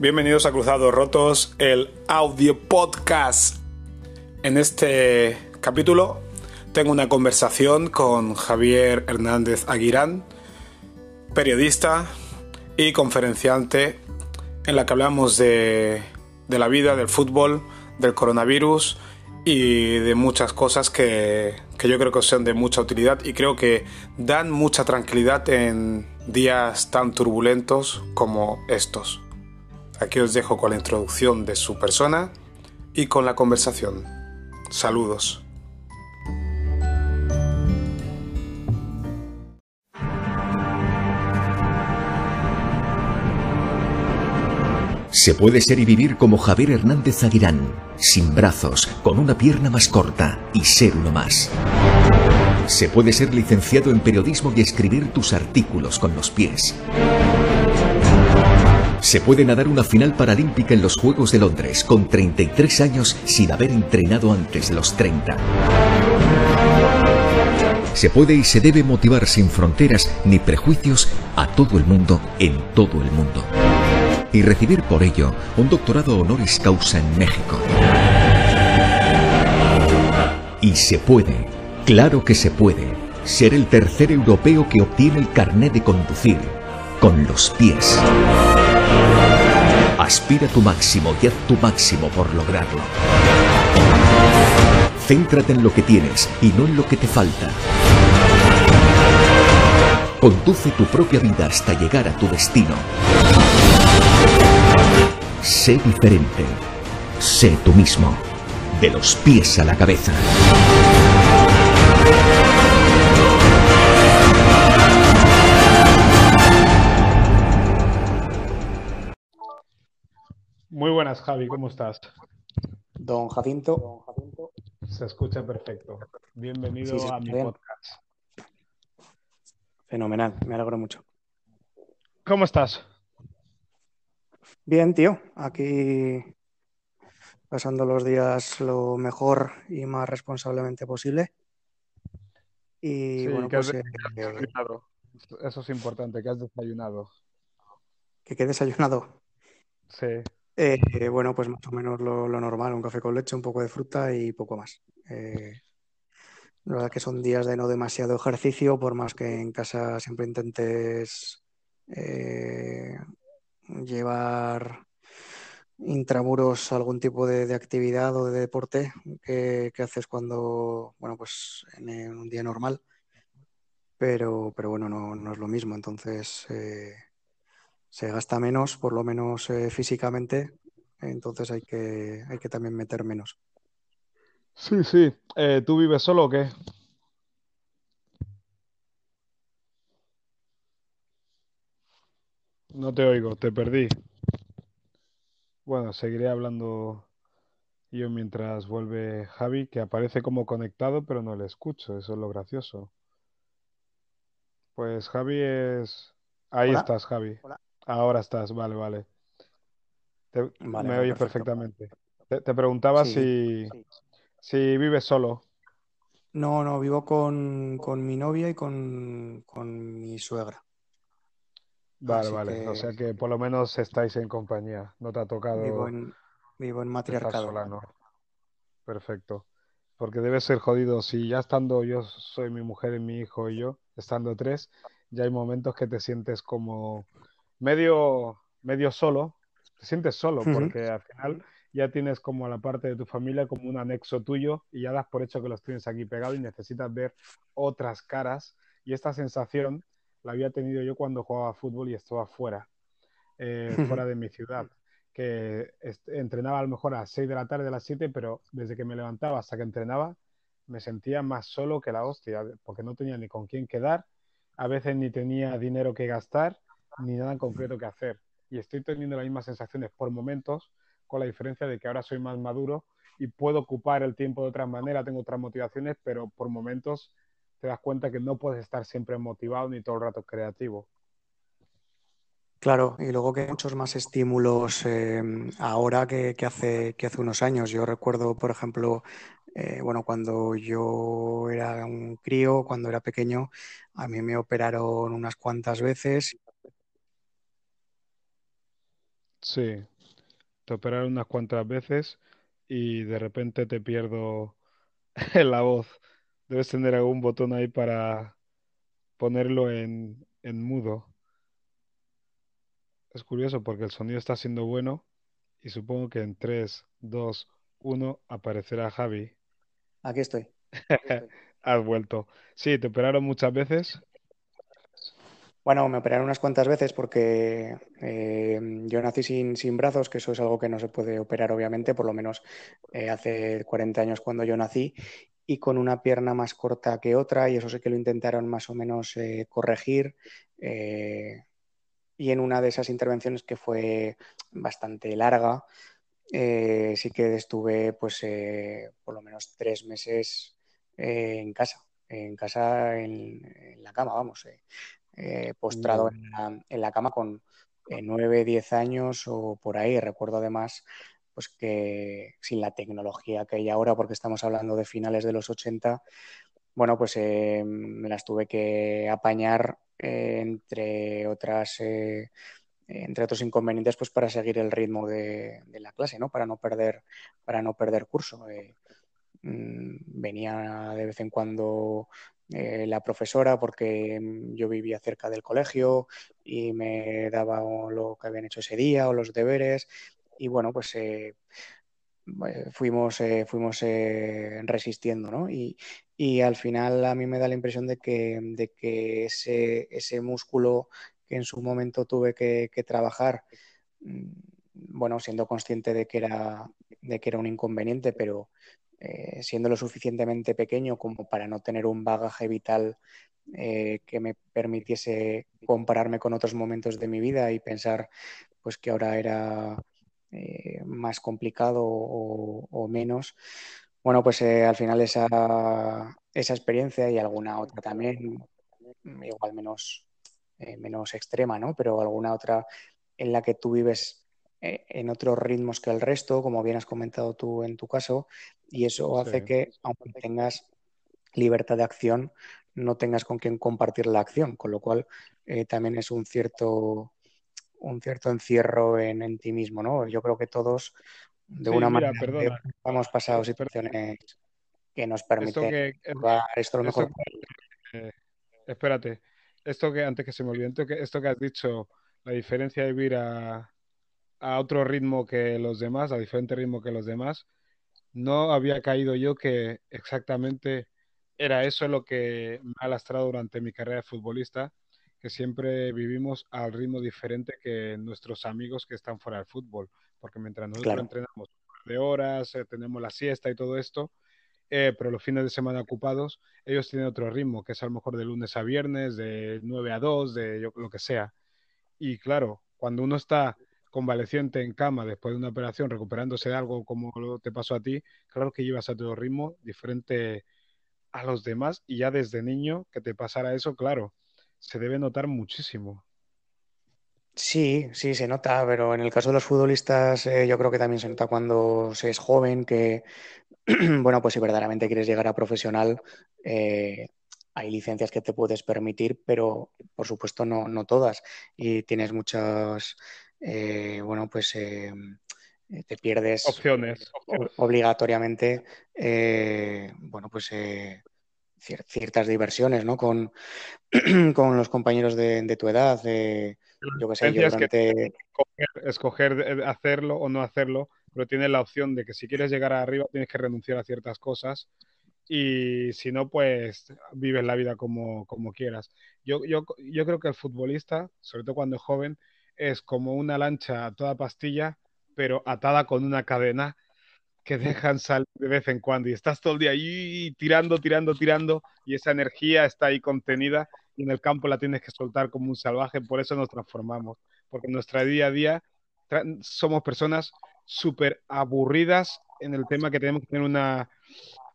Bienvenidos a Cruzados Rotos, el audio podcast. En este capítulo tengo una conversación con Javier Hernández Aguirán, periodista y conferenciante, en la que hablamos de, de la vida, del fútbol, del coronavirus y de muchas cosas que, que yo creo que son de mucha utilidad y creo que dan mucha tranquilidad en días tan turbulentos como estos. Aquí os dejo con la introducción de su persona y con la conversación. Saludos. Se puede ser y vivir como Javier Hernández Aguirán, sin brazos, con una pierna más corta y ser uno más. Se puede ser licenciado en periodismo y escribir tus artículos con los pies. Se puede nadar una final paralímpica en los Juegos de Londres con 33 años sin haber entrenado antes los 30. Se puede y se debe motivar sin fronteras ni prejuicios a todo el mundo en todo el mundo. Y recibir por ello un doctorado honoris causa en México. Y se puede, claro que se puede, ser el tercer europeo que obtiene el carné de conducir con los pies. Aspira tu máximo y haz tu máximo por lograrlo. Céntrate en lo que tienes y no en lo que te falta. Conduce tu propia vida hasta llegar a tu destino. Sé diferente. Sé tú mismo. De los pies a la cabeza. Muy buenas, Javi, ¿cómo estás? Don Jacinto. Se escucha perfecto. Bienvenido Sí, sí, a mi bien. podcast. Fenomenal, me alegro mucho. ¿Cómo estás? Bien, tío, aquí pasando los días lo mejor y más responsablemente posible. Y Sí, bueno, que pues eh, que. Eso es importante, que has desayunado. que qué desayunado. Sí. Eh, bueno, pues más o menos lo, normal, un café con leche, un poco de fruta y poco más. Eh, la verdad que son días de no demasiado ejercicio, por más que en casa siempre intentes eh, llevar intramuros algún tipo de, actividad o de deporte que, que haces cuando, bueno, pues en, en un día normal. Pero, pero bueno, no, no es lo mismo. Entonces, eh, se gasta menos, por lo menos eh, físicamente, entonces hay que, hay que también meter menos. Sí, sí. Eh, ¿tú vives solo o qué? No te oigo, te perdí. Bueno, seguiré hablando yo mientras vuelve Javi, que aparece como conectado, pero no le escucho. Eso es lo gracioso. Pues Javi es... Ahí Hola. estás, Javi. Hola. Ahora estás, vale, vale. Te- Vale, me vale, oyes perfecto. perfectamente. Te, te preguntaba Sí, si, si vives solo. No, no, vivo con, con mi novia y con, con mi suegra. Vale, Así vale. O sea que por lo menos estáis en compañía. No te ha Vivo tocado en, vivo en matriarcado. sola, ¿no? Perfecto. Porque debe ser jodido. Si ya estando yo soy mi mujer y mi hijo y yo, estando tres, ya hay momentos que te sientes como medio, medio solo. Te sientes solo porque al final ya tienes como a la parte de tu familia como un anexo tuyo y ya das por hecho que los tienes aquí pegados y necesitas ver otras caras. Y esta sensación la había tenido yo cuando jugaba fútbol y estaba fuera, eh, fuera de mi ciudad. Que entrenaba a lo mejor a las 6 de la tarde, a las 7, pero desde que me levantaba hasta que entrenaba me sentía más solo que la hostia, porque no tenía ni con quién quedar, a veces ni tenía dinero que gastar, ni nada en concreto que hacer. Y estoy teniendo las mismas sensaciones por momentos, con la diferencia de que ahora soy más maduro y puedo ocupar el tiempo de otra manera, tengo otras motivaciones, pero por momentos te das cuenta que no puedes estar siempre motivado ni todo el rato creativo. Claro, y luego que hay muchos más estímulos eh, ahora que, que hace, que hace unos años. Yo recuerdo, por ejemplo, eh, bueno, cuando yo era un crío, cuando era pequeño, a mí me operaron unas cuantas veces. Sí, te operaron unas cuantas veces y de repente te pierdo la voz. Debes tener algún botón ahí para ponerlo en, en mudo. Es curioso porque el sonido está siendo bueno y supongo que en 3, 2, 1 aparecerá Javi. Aquí estoy. Has vuelto. Sí, te operaron muchas veces. Bueno, me operaron unas cuantas veces porque eh, yo nací sin, sin, brazos, que eso es algo que no se puede operar, obviamente, por lo menos eh, hace 40 años cuando yo nací, y con una pierna más corta que otra, y eso sé que lo intentaron más o menos eh, corregir. y en una de esas intervenciones que fue bastante larga, sí que estuve pues por lo menos tres meses en casa, en casa en, en la cama, vamos eh, postrado en la, cama con eh, 9, 10 años o por ahí. Recuerdo además pues que sin la tecnología que hay ahora, porque estamos hablando de finales de los 80, bueno, pues eh, me las tuve que apañar eh, entre otras entre otros inconvenientes pues para seguir el ritmo de, de, la clase, ¿no? Para no perder, para no perder curso. Mm, venía de vez en cuando eh, la profesora porque mm, yo vivía cerca del colegio y me daba lo que habían hecho ese día o los deberes y bueno pues eh, eh, fuimos fuimos resistiendo ¿no? y, y, al final a mí me da la impresión de que, de que ese, ese músculo que en su momento tuve que, que trabajar mm, bueno siendo consciente de que era de que era un inconveniente pero eh, siendo lo suficientemente pequeño como para no tener un bagaje vital eh, que me permitiese compararme con otros momentos de mi vida y pensar pues que ahora era eh, más complicado o, menos. Bueno, pues al final esa, esa, experiencia y alguna otra también, igual menos, menos extrema, ¿no? Pero alguna otra en la que tú vives en otros ritmos que el resto, como bien has comentado tú en tu caso, y eso hace que, aunque tengas libertad de acción, no tengas con quien compartir la acción, con lo cual eh, también es un cierto, un cierto encierro en, ti mismo, ¿no? Yo creo que todos, de una manera, hemos pasado situaciones que nos permiten que, esto lo mejor. Eh, espérate, esto que antes que se me olvide, esto que has dicho, la diferencia de vivir a, a otro ritmo que los demás, a diferente ritmo que los demás, no había caído yo que exactamente era eso lo que me ha lastrado durante mi carrera de futbolista, que siempre vivimos al ritmo diferente que nuestros amigos que están fuera del fútbol, porque mientras nosotros entrenamos de horas, eh, tenemos la siesta y todo esto, eh, pero los fines de semana ocupados, ellos tienen otro ritmo, que es a lo mejor de lunes a viernes, de 9 a 2, de lo que sea. Y claro, cuando uno está convaleciente en cama después de una operación, recuperándose de algo como te pasó a ti, claro que llevas a tu ritmo diferente a los demás y ya desde niño que te pasara eso, claro, se debe notar muchísimo. Sí, sí, se nota, pero en el caso de los futbolistas eh, yo creo que también se nota cuando se es joven, que, bueno, pues si verdaderamente quieres llegar a profesional, eh, hay licencias que te puedes permitir, pero por supuesto no, no todas. Y tienes muchas eh, bueno, pues eh, eh, te pierdes opciones obligatoriamente, bueno, pues ciertas diversiones, ¿no? Con, con los compañeros de, tu edad, yo que sé, yo durante... escoger, hacerlo o no hacerlo, pero tienes la opción de que si quieres llegar arriba tienes que renunciar a ciertas cosas y si no, pues vives la vida como, como quieras. Yo, yo, yo creo que el futbolista, sobre todo cuando es joven, es como una lancha a toda pastilla, pero atada con una cadena que dejan salir de vez en cuando. Y estás todo el día ahí tirando, tirando, tirando y esa energía está ahí contenida y en el campo la tienes que soltar como un salvaje, por eso nos transformamos, porque en nuestra día a día somos personas súper aburridas en el tema que tenemos que tener una,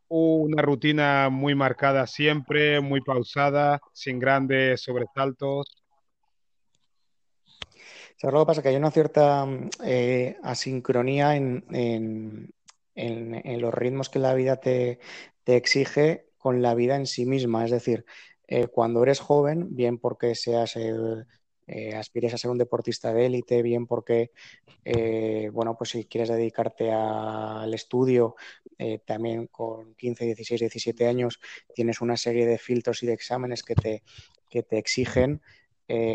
una rutina muy marcada siempre, muy pausada, sin grandes sobresaltos, ¿Sabes lo que pasa? Que hay una cierta eh, asincronía en, los ritmos que la vida te, exige con la vida en sí misma. Es decir, eh, cuando eres joven, bien porque seas eh, aspires a ser un deportista de élite, bien porque, bueno, pues si quieres dedicarte al estudio, también con 15, 16, 17 años, tienes una serie de filtros y de exámenes que te, que te exigen.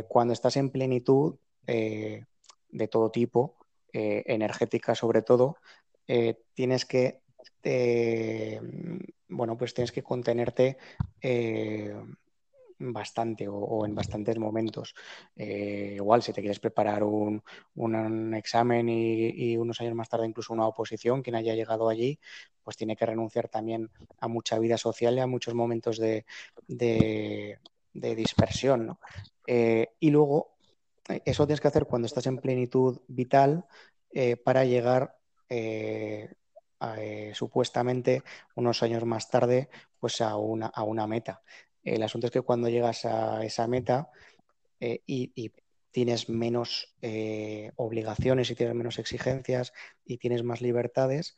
cuando estás en plenitud de todo tipo, energética sobre todo, tienes que bueno, pues tienes que contenerte bastante o, en bastantes momentos. Eh, igual, si te quieres preparar un, examen y, unos años más tarde incluso una oposición, quien haya llegado allí, pues tiene que renunciar también a mucha vida social y a muchos momentos de, dispersión. Eh, y luego, eso tienes que hacer cuando estás en plenitud vital eh, para llegar supuestamente unos años más tarde pues a una, a una meta. El asunto es que cuando llegas a esa meta eh, y, tienes menos eh, obligaciones y tienes menos exigencias y tienes más libertades,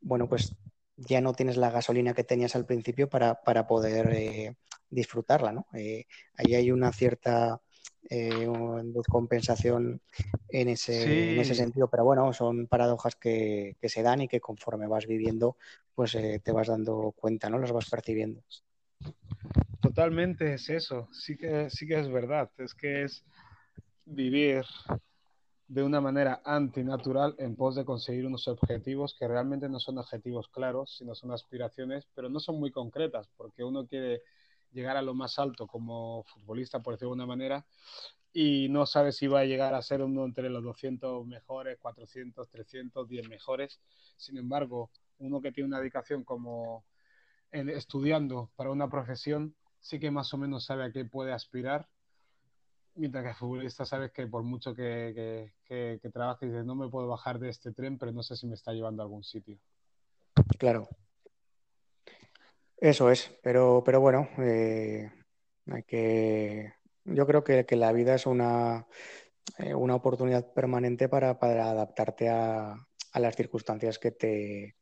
bueno, pues ya no tienes la gasolina que tenías al principio para, poder eh, disfrutarla, ¿no? ahí hay una cierta descompensación en ese, en ese sentido, pero bueno, son paradojas que, que, se dan y que conforme vas viviendo, pues te vas dando cuenta, ¿no? Las vas percibiendo. Totalmente es eso, sí que, sí que es verdad, es que es vivir de una manera antinatural en pos de conseguir unos objetivos que realmente no son objetivos claros, sino son aspiraciones, pero no son muy concretas, porque uno quiere llegar a lo más alto como futbolista, por decirlo de una manera, y no sabe si va a llegar a ser uno entre los 200 mejores, 400, 300, 10 mejores. Sin embargo, uno que tiene una dedicación como estudiando para una profesión, sí que más o menos sabe a qué puede aspirar, mientras que el futbolista sabes que por mucho que, que, que, trabaje, dices, no me puedo bajar de este tren, pero no sé si me está llevando a algún sitio. Claro. Eso es, pero, pero bueno, eh, hay que... yo creo que, la vida es una, eh, una oportunidad permanente para, para adaptarte a, a las circunstancias que te,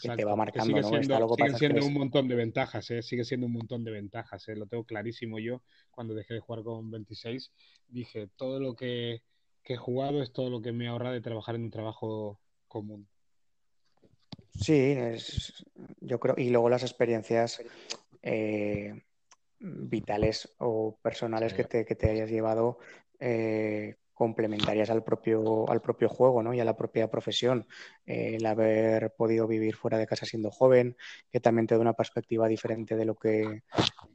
que te va marcando. Sigue siendo, siguen siendo un montón de ventajas, ¿eh? sigue siendo un montón de ventajas. ¿eh? Lo tengo clarísimo yo cuando dejé de jugar con 26. Dije, todo lo que, he jugado es todo lo que me ahorra de trabajar en un trabajo común. Sí, es, yo creo, y luego las experiencias eh, vitales o personales que, te, que, te, hayas llevado eh, complementarias al propio, al propio juego ¿no? y a la propia profesión. el haber podido vivir fuera de casa siendo joven, que también te da una perspectiva diferente de lo que,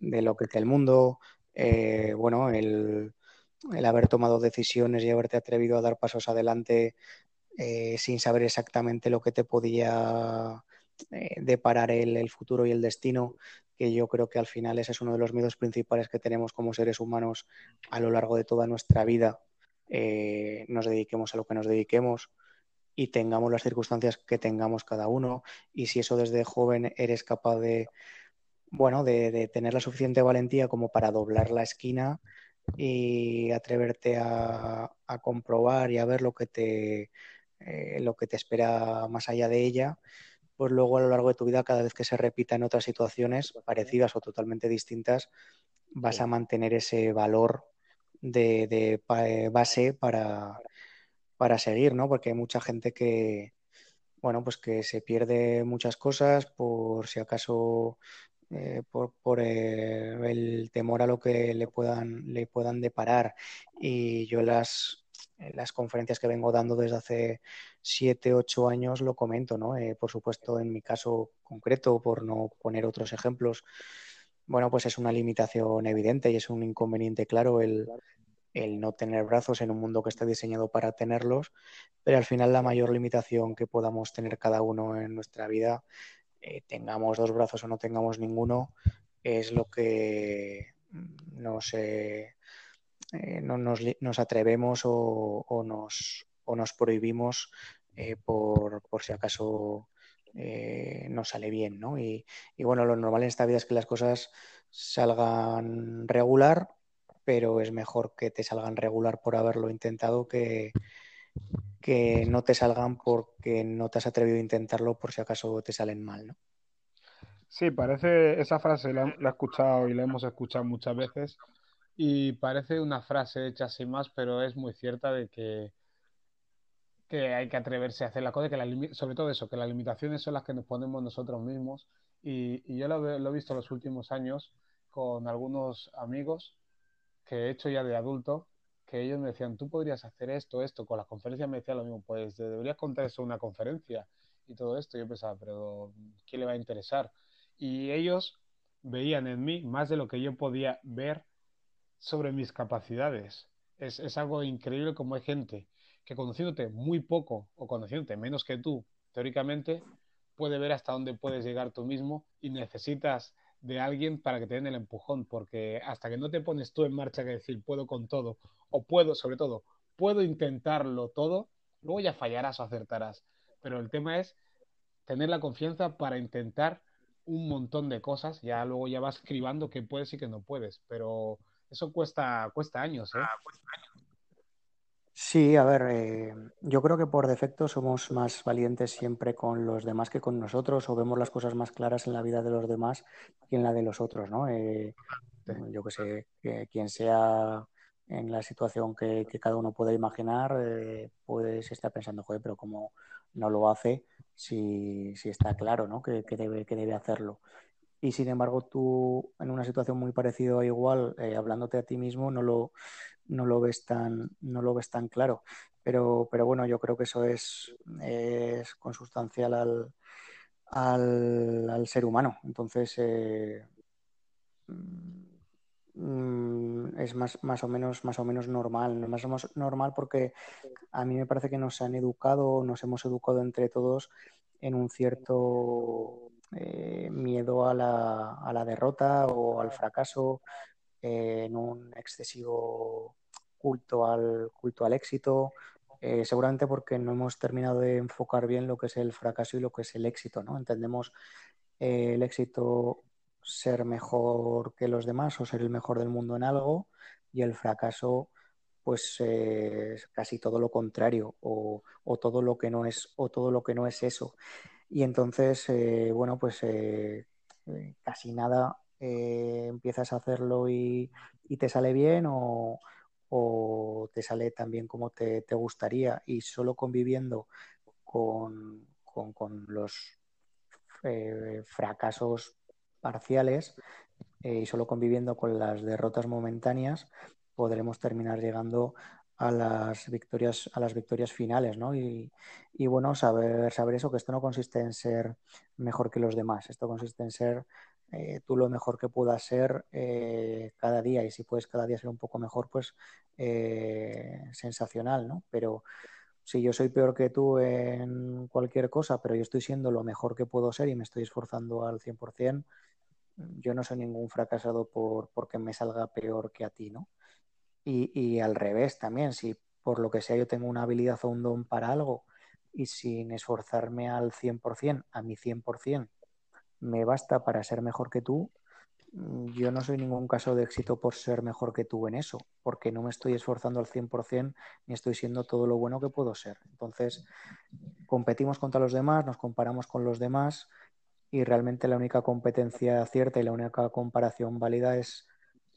de lo que es el mundo. Eh, bueno, el, el, haber tomado decisiones y haberte atrevido a dar pasos adelante eh, sin saber exactamente lo que te podía eh, deparar el, el, futuro y el destino, que yo creo que al final ese es uno de los miedos principales que tenemos como seres humanos a lo largo de toda nuestra vida. Eh, nos dediquemos a lo que nos dediquemos y tengamos las circunstancias que tengamos cada uno. Y si eso desde joven eres capaz de bueno de, tener la suficiente valentía como para doblar la esquina y atreverte a, comprobar y a ver lo que te eh, lo que te espera más allá de ella pues luego a lo largo de tu vida cada vez que se repita en otras situaciones parecidas o totalmente distintas vas a mantener ese valor de, eh, base para, para seguir, ¿no? Porque hay mucha gente que, bueno, pues que se pierde muchas cosas por si acaso eh, por, por eh, el temor a lo que le puedan, le puedan deparar. Y yo las, las conferencias que vengo dando desde hace siete, ocho años lo comento, ¿no? por supuesto, en mi caso concreto, por no poner otros ejemplos, bueno, pues es una limitación evidente y es un inconveniente claro el, el no tener brazos en un mundo que está diseñado para tenerlos, pero al final la mayor limitación que podamos tener cada uno en nuestra vida, eh, tengamos dos brazos o no tengamos ninguno, es lo que nos, eh, eh, no nos, atrevemos o, nos, o, nos, prohibimos por, por, si acaso no sale bien. ¿no? Y, bueno, lo normal en esta vida es que las cosas salgan regular pero es mejor que te salgan regular por haberlo intentado que, que no te salgan porque no te has atrevido a intentarlo por si acaso te salen mal, ¿no? Sí, parece, esa frase la, he escuchado y la hemos escuchado muchas veces, Y parece una frase hecha sin más, pero es muy cierta de que, que hay que atreverse a hacer la cosa, que la, sobre todo eso, que las limitaciones son las que nos ponemos nosotros mismos. Y, yo lo, he visto los últimos años con algunos amigos que he hecho ya de adulto, que ellos me decían, tú podrías hacer esto, esto, con las conferencias me decían lo mismo, pues deberías contar eso en una conferencia y todo esto. Yo pensaba, pero ¿qué le va a interesar? Y ellos veían en mí más de lo que yo podía ver sobre mis capacidades. Es, es algo increíble como hay gente que conociéndote muy poco o conociéndote menos que tú, teóricamente, puede ver hasta dónde puedes llegar tú mismo y necesitas de alguien para que te den el empujón, porque hasta que no te pones tú en marcha que decir puedo con todo, o puedo, sobre todo, puedo intentarlo todo, luego ya fallarás o acertarás. Pero el tema es tener la confianza para intentar un montón de cosas, ya luego ya vas escribando que puedes y que no puedes, pero eso cuesta, cuesta años, ¿eh? Ah, Sí, a ver, eh, yo creo que por defecto somos más valientes siempre con los demás que con nosotros, o vemos las cosas más claras en la vida de los demás que en la de los otros, ¿no? Eh, yo que sé, que quien sea en la situación que, cada uno puede imaginar, eh, puedes estar pensando, joder, pero como no lo hace, si, si está claro, ¿no? Que, que, debe, que debe hacerlo. Y sin embargo, tú en una situación muy parecida o igual, eh, hablándote a ti mismo, no lo, no lo ves tan, no lo ves tan claro. Pero, pero bueno, yo creo que eso es, es consustancial al, al, al ser humano. Entonces, eh, mm, es más, más, o menos, más o menos normal. Más o menos normal porque a mí me parece que nos han educado, nos hemos educado entre todos en un cierto eh, miedo a la, a la, derrota o al fracaso, eh, en un excesivo culto al, culto al éxito, eh, seguramente porque no hemos terminado de enfocar bien lo que es el fracaso y lo que es el éxito, ¿no? Entendemos el éxito ser mejor que los demás o ser el mejor del mundo en algo y el fracaso pues casi todo lo contrario o, o, todo lo que no es o todo lo que no es eso y entonces, eh, bueno, pues eh, eh, casi nada empiezas a hacerlo y, te sale bien o, te sale tan bien como te, gustaría. Y solo conviviendo con, los fracasos parciales y solo conviviendo con las derrotas momentáneas podremos terminar llegando a las victorias, a las victorias finales, ¿no? Y, bueno, saber, saber eso, que esto no consiste en ser mejor que los demás, esto consiste en ser eh, tú lo mejor que puedas ser eh, cada día y si puedes cada día ser un poco mejor, pues eh, sensacional, ¿no? Pero si yo soy peor que tú en cualquier cosa, pero yo estoy siendo lo mejor que puedo ser y me estoy esforzando al 100%, yo no soy ningún fracasado por porque me salga peor que a ti, ¿no? Y, al revés también, si por lo que sea yo tengo una habilidad o un don para algo y sin esforzarme al 100%, a mi 100%, me basta para ser mejor que tú, mm, yo no soy ningún caso de éxito por ser mejor que tú en eso, porque no me estoy esforzando al 100% ni estoy siendo todo lo bueno que puedo ser. Entonces, competimos contra los demás, nos comparamos con los demás y realmente la única competencia cierta y la única comparación válida es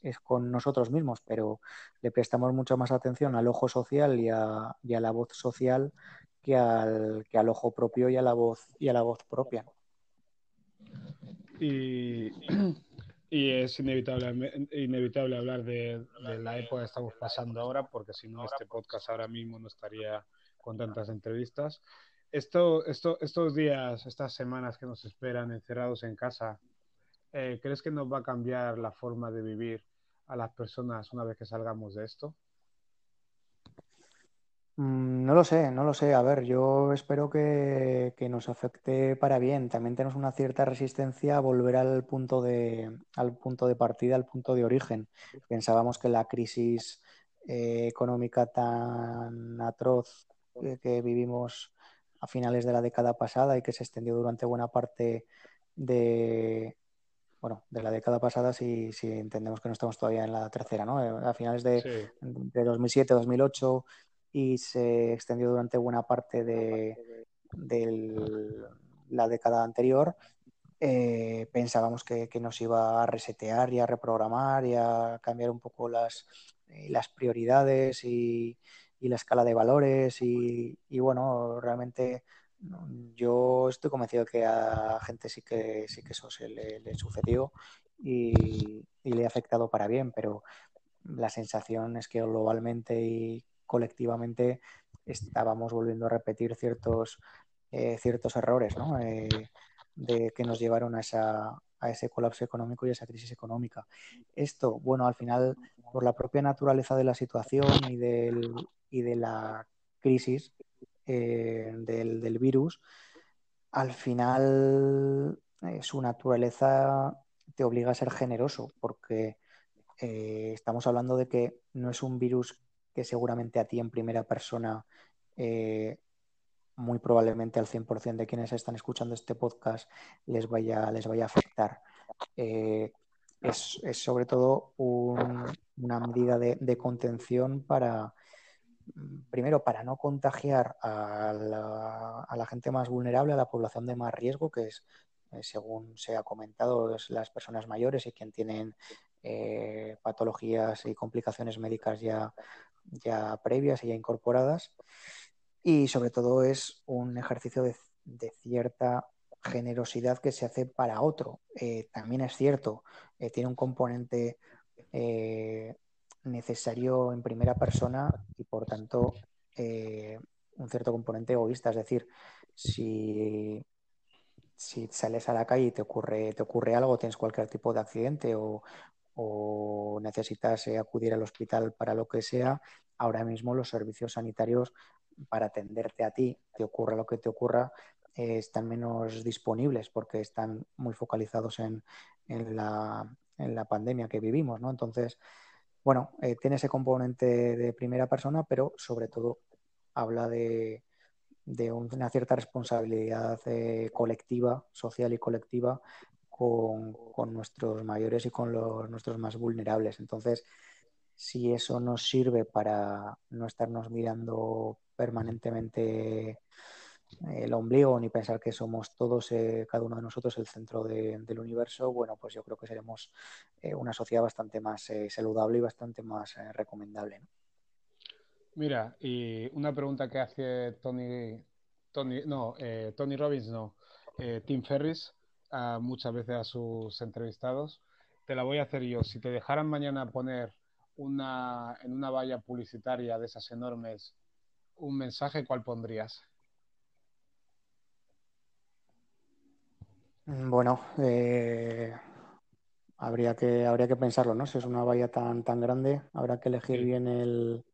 es con nosotros mismos, pero le prestamos mucha más atención al ojo social y a, la voz social que al, que al ojo propio y a la voz y a la voz propia. Y, es inevitable, inevitable hablar de, la época que estamos pasando ahora, porque si no, este podcast ahora mismo no estaría con tantas entrevistas. Esto, esto, estos días, estas semanas que nos esperan encerrados en casa, eh, ¿crees que nos va a cambiar la forma de vivir a las personas una vez que salgamos de esto? Mm, no lo sé, no lo sé. A ver, yo espero que, nos afecte para bien. También tenemos una cierta resistencia a volver al punto de, al punto de partida, al punto de origen. Pensábamos que la crisis eh, económica tan atroz que vivimos a finales de la década pasada y que se extendió durante buena parte de, bueno, de la década pasada si, si entendemos que no estamos todavía en la tercera, ¿no? Eh, a finales de, de 2007, 2008 y se extendió durante buena parte de, la década anterior, eh, pensábamos que, nos iba a resetear y a reprogramar y a cambiar un poco las, eh, las prioridades y, la escala de valores y, bueno, realmente yo estoy convencido que a gente sí que sí que eso se le, sucedió y, le ha afectado para bien, pero la sensación es que globalmente y colectivamente estábamos volviendo a repetir ciertos, eh, ciertos errores, ¿no? de que nos llevaron a, esa, a ese colapso económico y a esa crisis económica. Esto, bueno, al final, por la propia naturaleza de la situación y, del, y de la crisis eh, del, virus, al final eh, su naturaleza te obliga a ser generoso, porque eh, estamos hablando de que no es un virus que seguramente a ti en primera persona muy probablemente al 100% de quienes están escuchando este podcast les vaya, les vaya a afectar. Eh, es, sobre todo una medida de, contención para, primero, para no contagiar a la, gente más vulnerable, a la población de más riesgo, que es, eh, según se ha comentado, es las personas mayores y quien tienen eh, patologías y complicaciones médicas ya, ya previas y ya incorporadas y sobre todo es un ejercicio de, cierta generosidad que se hace para otro. Eh, también es cierto, tiene un componente necesario en primera persona y por tanto un cierto componente egoísta. Es decir, si, si sales a la calle y te ocurre, te ocurre algo, tienes cualquier tipo de accidente o, necesitas acudir al hospital para lo que sea, ahora mismo los servicios sanitarios para atenderte a ti, te ocurra lo que te ocurra, eh, están menos disponibles porque están muy focalizados en, la, pandemia que vivimos, ¿no? Entonces, bueno, eh, tiene ese componente de primera persona, pero sobre todo habla de, una cierta responsabilidad eh, colectiva, social y colectiva con, nuestros mayores y con los, nuestros más vulnerables. Entonces, si eso nos sirve para no estarnos mirando permanentemente el ombligo ni pensar que somos todos, eh, cada uno de nosotros, el centro del universo, bueno, pues yo creo que seremos eh, una sociedad bastante más eh, saludable y bastante más recomendable. Mira, y una pregunta que hace Tony, Tony no, Tony Robbins, no, Tim Ferris, muchas veces a sus entrevistados, te la voy a hacer yo. Si te dejaran mañana poner una, en una valla publicitaria de esas enormes un mensaje, ¿cuál pondrías? Bueno, eh, habría, que, habría que pensarlo, ¿no? Si es una valla tan, tan grande, habrá que elegir bien el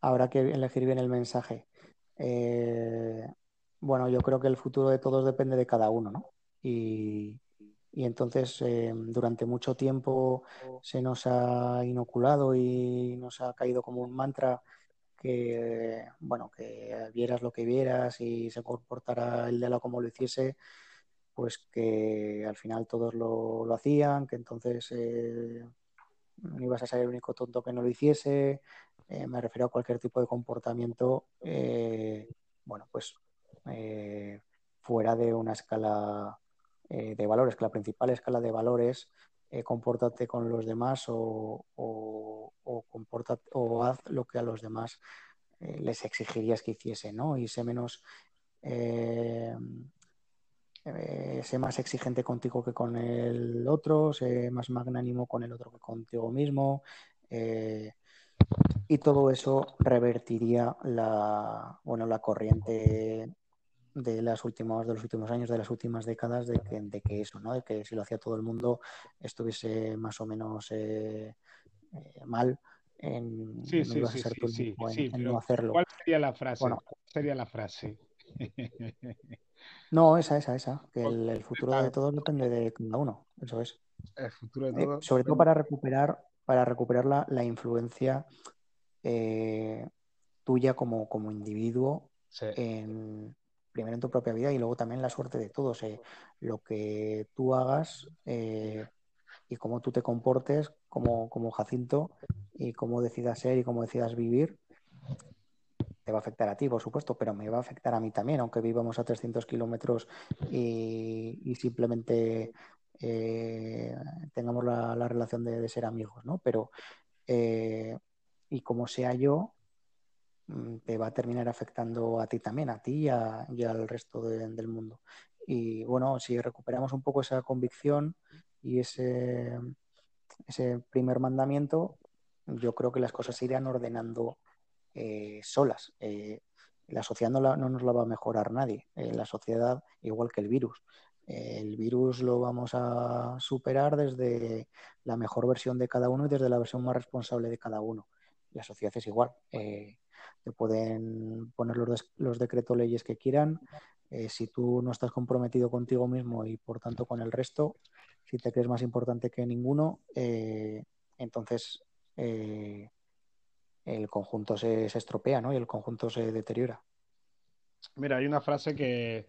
habrá que elegir bien el mensaje. Eh, bueno, yo creo que el futuro de todos depende de cada uno, ¿no? Y, y entonces eh, durante mucho tiempo se nos ha inoculado y nos ha caído como un mantra que bueno que vieras lo que vieras y se comportara el de la como lo hiciese pues que al final todos lo, hacían que entonces eh, no ibas a ser el único tonto que no lo hiciese eh, me refiero a cualquier tipo de comportamiento bueno pues fuera de una escala eh, de valores, que la principal escala de valores, eh, compórtate con los demás o, o, o haz lo que a los demás eh, les exigirías que hiciesen, ¿no? Y sé menos, sé más exigente contigo que con el otro, sé más magnánimo con el otro que contigo mismo. y todo eso revertiría la, bueno, la corriente de las últimas, de los últimos años, de las últimas décadas, de que, de que eso, ¿no? De que si lo hacía todo el mundo estuviese más o menos eh, eh, mal en, sí, sí, sí, no hacerlo. ¿Cuál sería la frase? sería la frase? no, esa, esa, esa. Que el, futuro de todos depende de cada uno. Eso es. El futuro de eh, todos. sobre todo para recuperar, para recuperar la, la influencia tuya como, como individuo en, primero en tu propia vida y luego también la suerte de todos. Eh, lo que tú hagas eh, y cómo tú te comportes como, como Jacinto y cómo decidas ser y cómo decidas vivir, te va a afectar a ti, por supuesto, pero me va a afectar a mí también, aunque vivamos a 300 kilómetros y, simplemente eh, tengamos la, relación de, ser amigos, ¿no? Pero, eh, y como sea yo, mm, te va a terminar afectando a ti también, a ti y, al resto del mundo. Y bueno, si recuperamos un poco esa convicción y ese, ese primer mandamiento, yo creo que las cosas se irán ordenando eh, solas. Eh, la sociedad no, nos la va a mejorar nadie. Eh, la sociedad, igual que el virus. el virus lo vamos a superar desde la mejor versión de cada uno y desde la versión más responsable de cada uno. La sociedad es igual. te pueden poner los, los decretos leyes que quieran. si tú no estás comprometido contigo mismo y por tanto con el resto, si te crees más importante que ninguno, entonces el conjunto se, estropea, ¿no? Y el conjunto se deteriora. Mira, hay una frase que,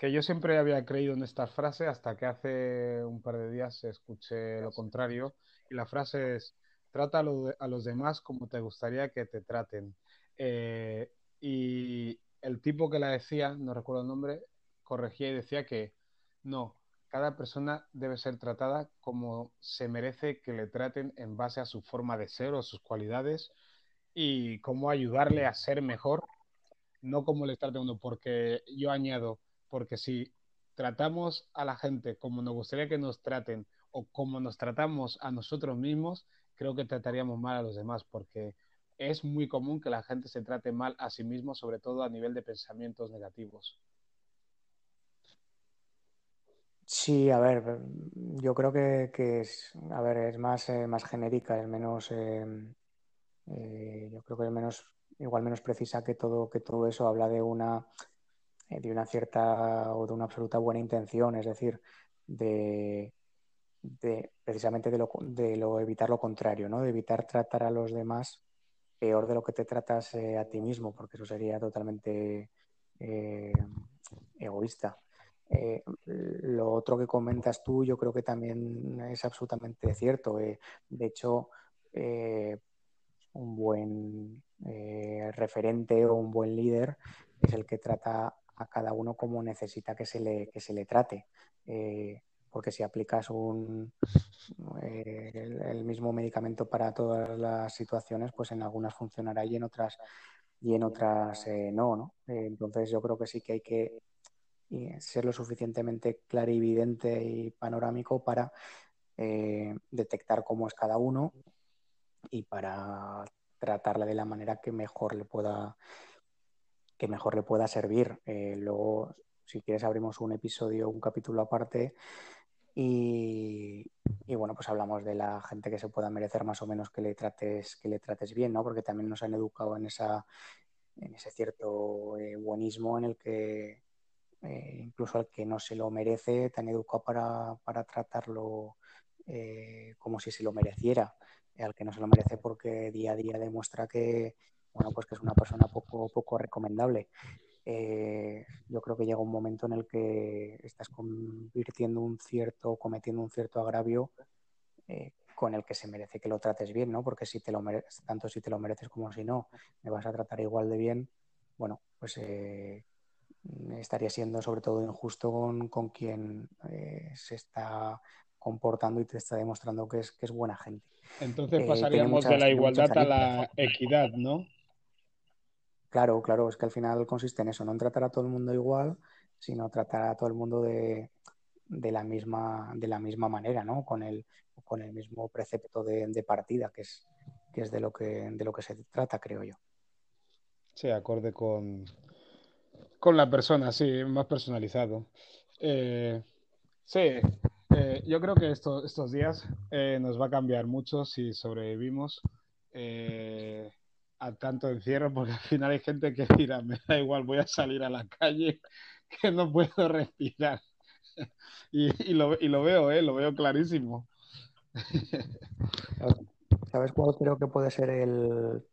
yo siempre había creído en esta frase hasta que hace un par de días escuché lo contrario. Y la frase es, trata a, los demás como te gustaría que te traten. Eh, y el tipo que la decía, no recuerdo el nombre, corregía y decía que no, cada persona debe ser tratada como se merece que le traten en base a su forma de ser o sus cualidades y cómo ayudarle a ser mejor, no como le trate uno, porque yo añado, porque si tratamos a la gente como nos gustaría que nos traten o como nos tratamos a nosotros mismos, creo que trataríamos mal a los demás, porque es muy común que la gente se trate mal a sí mismo, sobre todo a nivel de pensamientos negativos. Sí, a ver, yo creo que, es, a ver, es más, eh, más genérica, es menos, eh, eh, yo creo que menos, igual menos precisa que todo, que todo eso habla de una, eh, de una cierta o de una absoluta buena intención, es decir, de, precisamente de lo, de lo, evitar lo contrario, ¿no? De evitar tratar a los demás peor de lo que te tratas eh, a ti mismo, porque eso sería totalmente egoísta. lo otro que comentas tú, yo creo que también es absolutamente cierto. de hecho, un buen eh, referente o un buen líder es el que trata a cada uno como necesita que se le, que se le trate. Eh, porque si aplicas un, eh, el, mismo medicamento para todas las situaciones, pues en algunas funcionará y en otras, y en otras no, ¿no? entonces yo creo que sí que hay que ser lo suficientemente clarividente y panorámico para detectar cómo es cada uno y para tratarla de la manera que mejor le pueda que mejor le pueda servir. Eh, luego, si quieres, abrimos un episodio, un capítulo aparte y, bueno, pues hablamos de la gente que se pueda merecer más o menos que le trates, que le trates bien, ¿no? Porque también nos han educado en esa, en ese cierto eh, buenismo en el que eh, incluso al que no se lo merece, te han educado para, para tratarlo como si se lo mereciera al que no se lo merece porque día a día demuestra que, bueno, pues que es una persona poco, poco recomendable. Eh, yo creo que llega un momento en el que estás convirtiendo un cierto, cometiendo un cierto agravio eh, con el que se merece que lo trates bien, ¿no? Porque si te lo mereces, tanto si te lo mereces como si no, me vas a tratar igual de bien, bueno, pues eh, estaría siendo sobre todo injusto con, con quien se está comportando y te está demostrando que es, que es buena gente. Entonces eh, pasaríamos de la igualdad a la equidad, ¿no? Claro, claro, es que al final consiste en eso, no en tratar a todo el mundo igual, sino tratar a todo el mundo de, la, misma, de la misma manera, ¿no? Con el, con el mismo precepto de, partida, que es, que es de, lo que, de lo que se trata, creo yo. Sí, acorde con, con la persona, sí, más personalizado. Eh, sí, eh, yo creo que estos días eh, nos va a cambiar mucho si sobrevivimos eh, a tanto encierro, porque al final hay gente que dirá, me da igual, voy a salir a la calle, que no puedo respirar. y, lo, y lo veo, lo veo clarísimo. ¿Sabes cuál creo que puede ser el,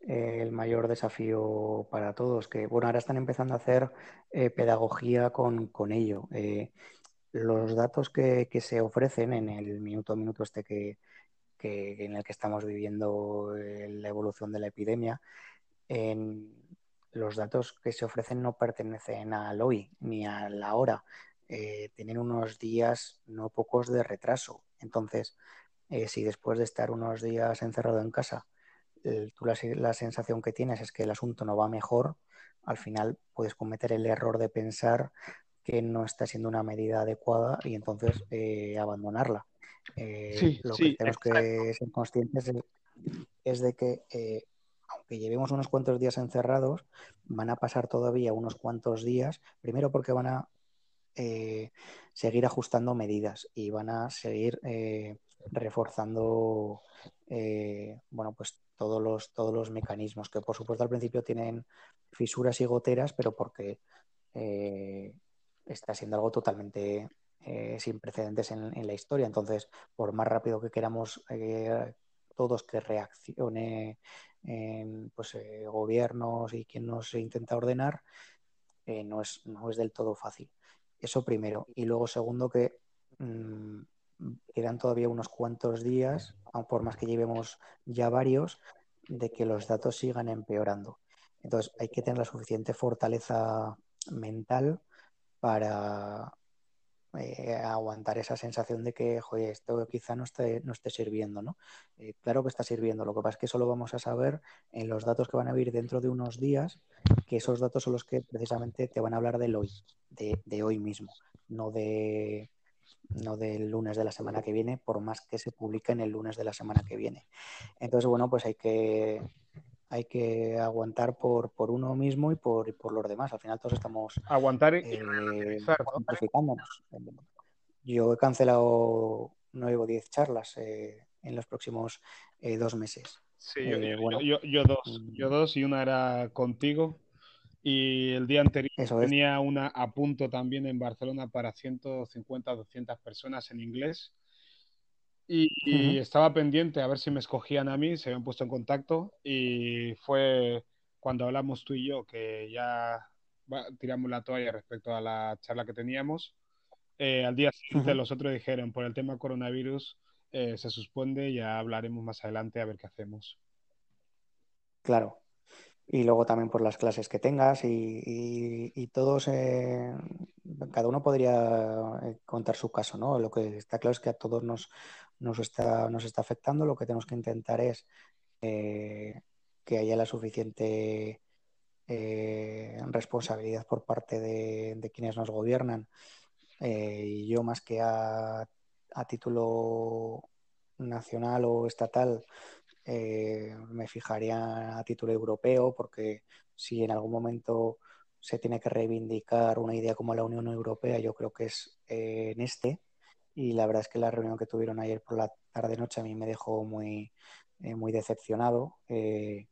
el mayor desafío para todos? Que, bueno, ahora están empezando a hacer pedagogía con, con ello los datos que, se ofrecen en el minuto a minuto este que, en el que estamos viviendo eh, la evolución de la epidemia, los datos que se ofrecen no pertenecen al hoy ni a la hora. Eh, tienen unos días no pocos de retraso. Entonces, eh, si después de estar unos días encerrado en casa, tú la, sensación que tienes es que el asunto no va mejor, al final puedes cometer el error de pensar que no está siendo una medida adecuada y entonces eh, abandonarla. lo que tenemos que ser conscientes es de que aunque llevemos unos cuantos días encerrados, van a pasar todavía unos cuantos días, primero porque van a eh, seguir ajustando medidas y van a seguir eh, reforzando eh, bueno, pues todos los, todos los mecanismos, que por supuesto al principio tienen fisuras y goteras, pero porque está siendo algo totalmente sin precedentes en, la historia. Entonces, por más rápido que queramos todos que reaccione pues, eh, gobiernos y quien nos intenta ordenar, eh, no, es, no es del todo fácil. Eso primero. Y luego, segundo, que mm, quedan todavía unos cuantos días, por más que llevemos ya varios, de que los datos sigan empeorando. Entonces, hay que tener la suficiente fortaleza mental para, eh, aguantar esa sensación de que, joder, esto quizá no esté, no esté sirviendo, ¿no? Eh, claro que está sirviendo, lo que pasa es que solo vamos a saber en los datos que van a vir dentro de unos días, que esos datos son los que precisamente te van a hablar del hoy, de, hoy mismo, no de no del lunes de la semana que viene, por más que se publique en el lunes de la semana que viene. Entonces, bueno, pues hay que hay que aguantar por, por uno mismo y por, por los demás. Al final todos estamos aguantar y eh. Yo he cancelado nueve o diez charlas eh, en los próximos eh, dos meses. Sí, yo, yo, dos, yo mm. dos y una era contigo. Y el día anterior tenía una a punto también en Barcelona para 150, 200 personas en inglés y, estaba pendiente a ver si me escogían a mí, se habían puesto en contacto y fue cuando hablamos tú y yo que ya tiramos la toalla respecto a la charla que teníamos. Eh, al día siguiente los otros dijeron, por el tema coronavirus eh, se suspende, ya hablaremos más adelante a ver qué hacemos. Claro, y luego también por las clases que tengas y, todos, eh, cada uno podría contar su caso, ¿no? Lo que está claro es que a todos nos, nos está, nos está afectando. Lo que tenemos que intentar es eh, que haya la suficiente eh, responsabilidad por parte de, quienes nos gobiernan. Eh, y yo más que a, a, título nacional o estatal, me fijaría a título europeo, porque si en algún momento se tiene que reivindicar una idea como la Unión Europea, yo creo que es en este, y la verdad es que la reunión que tuvieron ayer por la tarde-noche a mí me dejó muy, eh, muy decepcionado. Eh,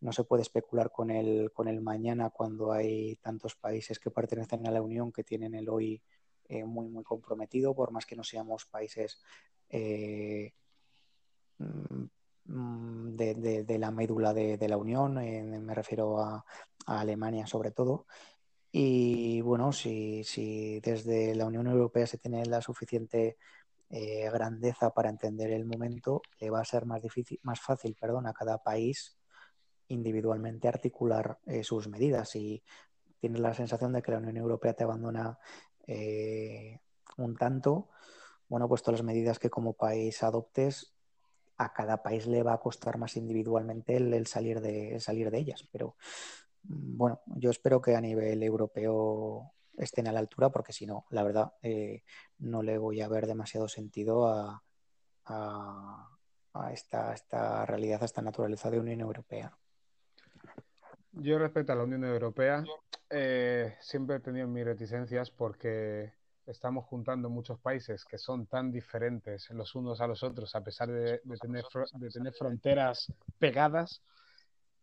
no se puede especular con el, con el mañana cuando hay tantos países que pertenecen a la Unión que tienen el hoy eh, muy, muy comprometido, por más que no seamos países mm, de, la médula de, la Unión, me refiero a, Alemania sobre todo. Y bueno, si, si desde la Unión Europea se tiene la suficiente eh, grandeza para entender el momento, le va a ser más difícil, más fácil, a cada país individualmente articular eh, sus medidas. Y tienes la sensación de que la Unión Europea te abandona eh, un tanto, bueno, pues todas las medidas que como país adoptes, a cada país le va a costar más individualmente el, salir, de, salir de ellas. Pero bueno, yo espero que a nivel europeo estén a la altura, porque si no, la verdad, eh, no le voy a ver demasiado sentido a, esta, esta, realidad, a esta naturaleza de Unión Europea. Yo respecto a la Unión Europea, eh, siempre he tenido mis reticencias porque estamos juntando muchos países que son tan diferentes los unos a los otros, a pesar de, tener, de tener fronteras pegadas,